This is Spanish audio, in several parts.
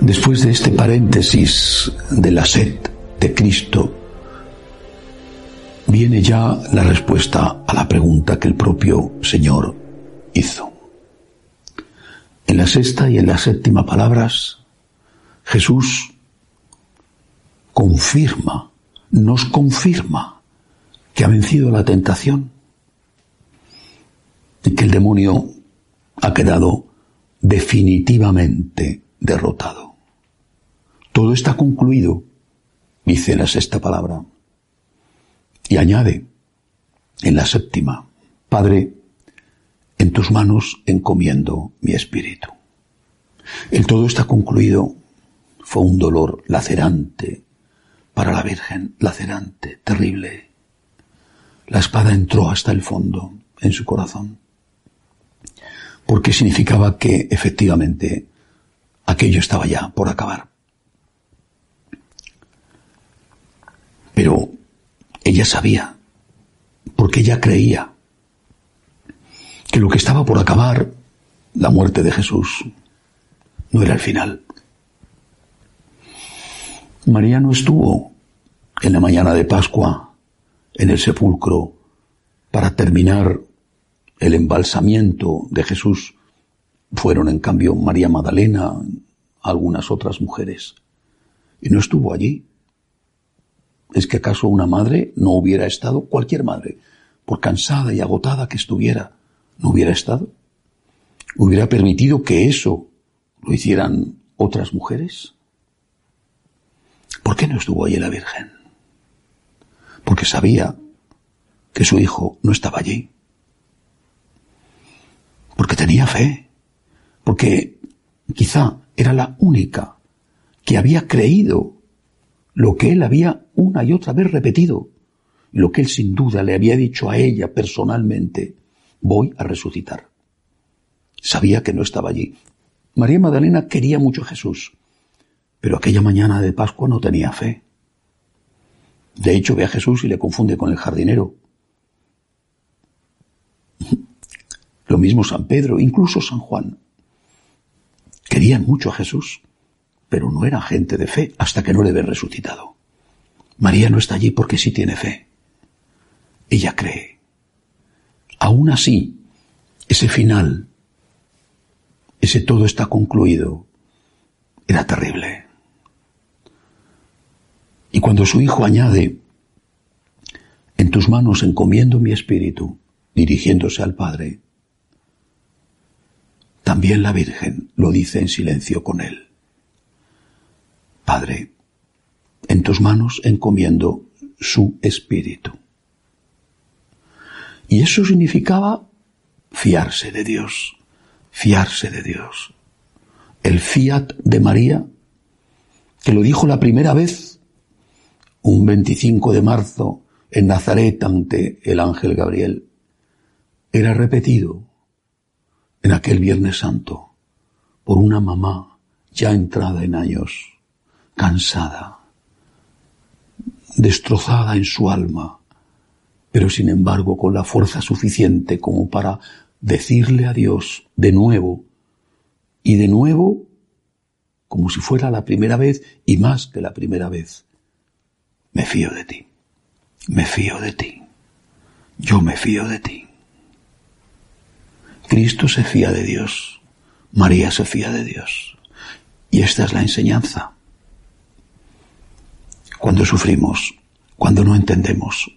Después de este paréntesis de la sed de Cristo, viene ya la respuesta a la pregunta que el propio Señor hizo. En la sexta y en la séptima palabras, Jesús confirma, nos confirma que ha vencido la tentación y que el demonio ha quedado definitivamente derrotado. Todo está concluido, dice la sexta palabra. Y añade en la séptima, Padre, en tus manos encomiendo mi espíritu. El todo está concluido. Fue un dolor lacerante para la Virgen, lacerante, terrible. La espada entró hasta el fondo en su corazón, porque significaba que efectivamente aquello estaba ya por acabar. Pero ella sabía, porque ella creía, que lo que estaba por acabar, la muerte de Jesús, no era el final. María no estuvo en la mañana de Pascua en el sepulcro para terminar el embalsamiento de Jesús. Fueron en cambio María Magdalena, algunas otras mujeres. Y no estuvo allí. ¿Es que acaso una madre no hubiera estado? Cualquier madre, por cansada y agotada que estuviera, no hubiera estado. ¿Hubiera permitido que eso lo hicieran otras mujeres? ¿Por qué no estuvo allí la Virgen? Porque sabía que su hijo no estaba allí. Porque tenía fe. Porque quizá era la única que había creído lo que él había una y otra vez repetido, lo que él sin duda le había dicho a ella personalmente, voy a resucitar. Sabía que no estaba allí. María Magdalena quería mucho a Jesús, pero aquella mañana de Pascua no tenía fe. De hecho, ve a Jesús y le confunde con el jardinero. Lo mismo San Pedro, incluso San Juan. Querían mucho a Jesús, pero no era gente de fe hasta que no le ve resucitado. María no está allí porque sí tiene fe. Ella cree. Aún así, ese final, ese todo está concluido, era terrible. Y cuando su hijo añade, en tus manos encomiendo mi espíritu, dirigiéndose al Padre, también la Virgen lo dice en silencio con él. Padre, en tus manos encomiendo su espíritu. Y eso significaba fiarse de Dios, fiarse de Dios. El fiat de María, que lo dijo la primera vez, un 25 de marzo, en Nazaret ante el ángel Gabriel, era repetido en aquel Viernes Santo por una mamá ya entrada en años cansada, destrozada en su alma, pero sin embargo con la fuerza suficiente como para decirle a Dios de nuevo y de nuevo como si fuera la primera vez y más que la primera vez. Me fío de ti, me fío de ti, yo me fío de ti. Cristo se fía de Dios, María se fía de Dios. Y esta es la enseñanza cuando sufrimos, cuando no entendemos.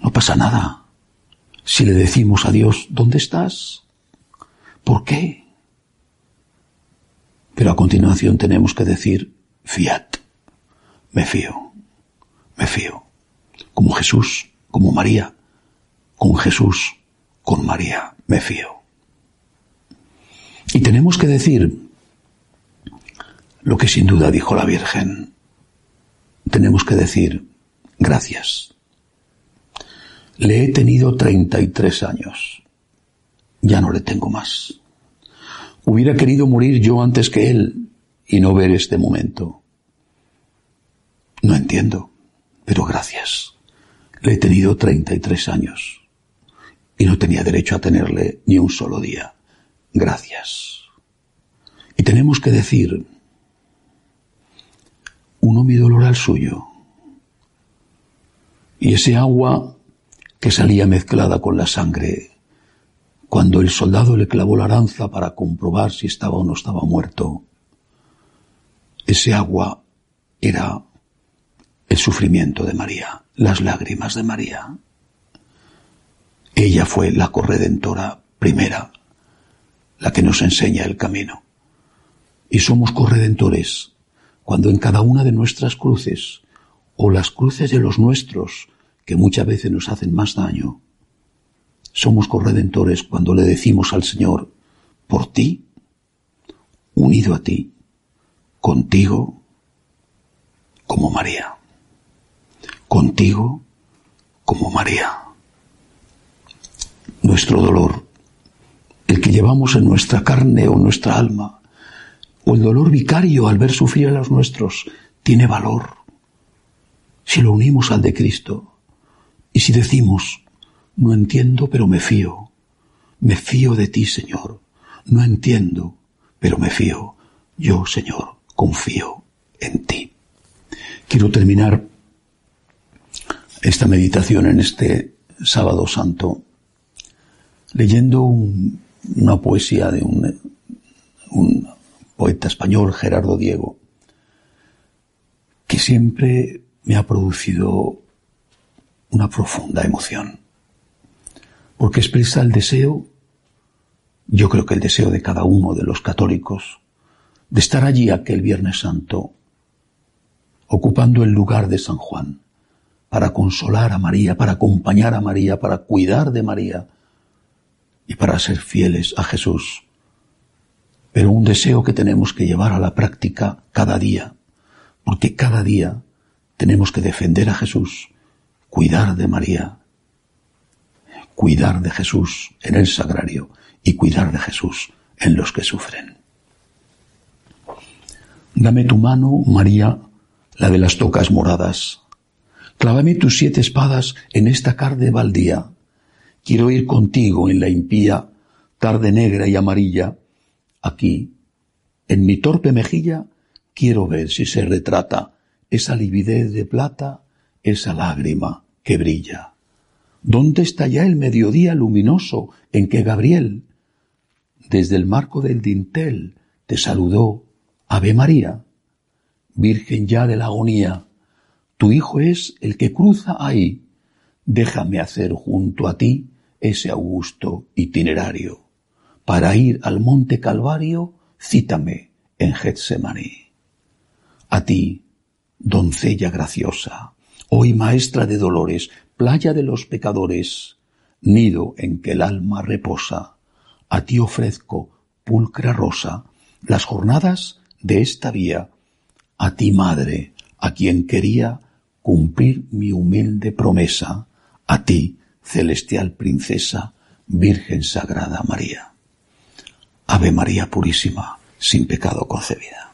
No pasa nada. Si le decimos a Dios, ¿dónde estás? ¿Por qué? Pero a continuación tenemos que decir, fiat, me fío, me fío. Como Jesús, como María, con Jesús, con María, me fío. Y tenemos que decir lo que sin duda dijo la Virgen. Tenemos que decir gracias. Le he tenido 33 años. Ya no le tengo más. Hubiera querido morir yo antes que él y no ver este momento. No entiendo, pero gracias. Le he tenido 33 años y no tenía derecho a tenerle ni un solo día. Gracias. Y tenemos que decir, uno mi dolor al suyo. Y ese agua que salía mezclada con la sangre, cuando el soldado le clavó la lanza para comprobar si estaba o no estaba muerto, ese agua era el sufrimiento de María, las lágrimas de María. Ella fue la corredentora primera, la que nos enseña el camino. Y somos corredentores cuando en cada una de nuestras cruces, o las cruces de los nuestros, que muchas veces nos hacen más daño, somos corredentores cuando le decimos al Señor, por ti, unido a ti, contigo, como María, contigo, como María. Nuestro dolor, el que llevamos en nuestra carne o nuestra alma, o el dolor vicario al ver sufrir a los nuestros, tiene valor si lo unimos al de Cristo y si decimos, no entiendo, pero me fío, me fío de ti, Señor, no entiendo, pero me fío, yo, Señor, confío en ti. Quiero terminar esta meditación en este sábado santo leyendo una poesía de un, un poeta español, Gerardo Diego, que siempre me ha producido una profunda emoción, porque expresa el deseo, yo creo que el deseo de cada uno de los católicos, de estar allí aquel Viernes Santo, ocupando el lugar de San Juan, para consolar a María, para acompañar a María, para cuidar de María y para ser fieles a Jesús. Pero un deseo que tenemos que llevar a la práctica cada día, porque cada día tenemos que defender a Jesús, cuidar de María, cuidar de Jesús en el sagrario y cuidar de Jesús en los que sufren. Dame tu mano, María, la de las tocas moradas. Clávame tus siete espadas en esta carne baldía. Quiero ir contigo en la impía tarde negra y amarilla. Aquí, en mi torpe mejilla, quiero ver si se retrata esa lividez de plata, esa lágrima que brilla. ¿Dónde está ya el mediodía luminoso en que Gabriel, desde el marco del dintel, te saludó, Ave María? Virgen ya de la agonía, tu Hijo es el que cruza ahí. Déjame hacer junto a ti ese augusto itinerario. Para ir al monte Calvario, cítame en Getsemaní. A ti, doncella graciosa, hoy maestra de dolores, playa de los pecadores, nido en que el alma reposa, a ti ofrezco, pulcra rosa, las jornadas de esta vía, a ti madre, a quien quería cumplir mi humilde promesa, a ti, celestial princesa, Virgen Sagrada María. Ave María Purísima, sin pecado concebida.